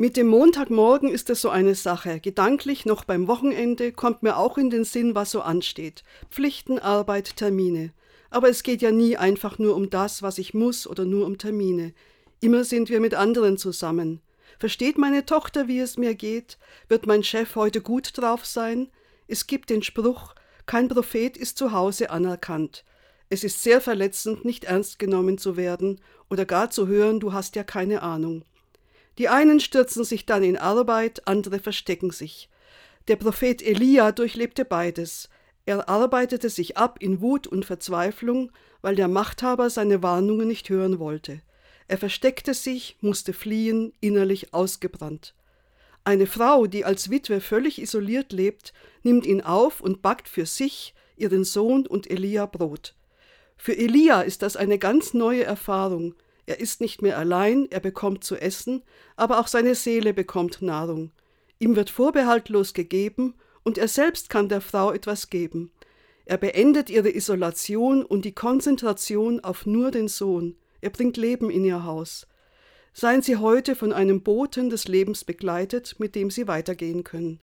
Mit dem Montagmorgen ist es so eine Sache. Gedanklich noch beim Wochenende kommt mir auch in den Sinn, was so ansteht. Pflichten, Arbeit, Termine. Aber es geht ja nie einfach nur um das, was ich muss oder nur um Termine. Immer sind wir mit anderen zusammen. Versteht meine Tochter, wie es mir geht? Wird mein Chef heute gut drauf sein? Es gibt den Spruch, kein Prophet ist zu Hause anerkannt. Es ist sehr verletzend, nicht ernst genommen zu werden oder gar zu hören, du hast ja keine Ahnung. Die einen stürzen sich dann in Arbeit, andere verstecken sich. Der Prophet Elia durchlebte beides. Er arbeitete sich ab in Wut und Verzweiflung, weil der Machthaber seine Warnungen nicht hören wollte. Er versteckte sich, musste fliehen, innerlich ausgebrannt. Eine Frau, die als Witwe völlig isoliert lebt, nimmt ihn auf und backt für sich, ihren Sohn und Elia Brot. Für Elia ist das eine ganz neue Erfahrung. Er ist nicht mehr allein, er bekommt zu essen, aber auch seine Seele bekommt Nahrung. Ihm wird vorbehaltlos gegeben, und er selbst kann der Frau etwas geben. Er beendet ihre Isolation und die Konzentration auf nur den Sohn. Er bringt Leben in ihr Haus. Seien Sie heute von einem Boten des Lebens begleitet, mit dem Sie weitergehen können.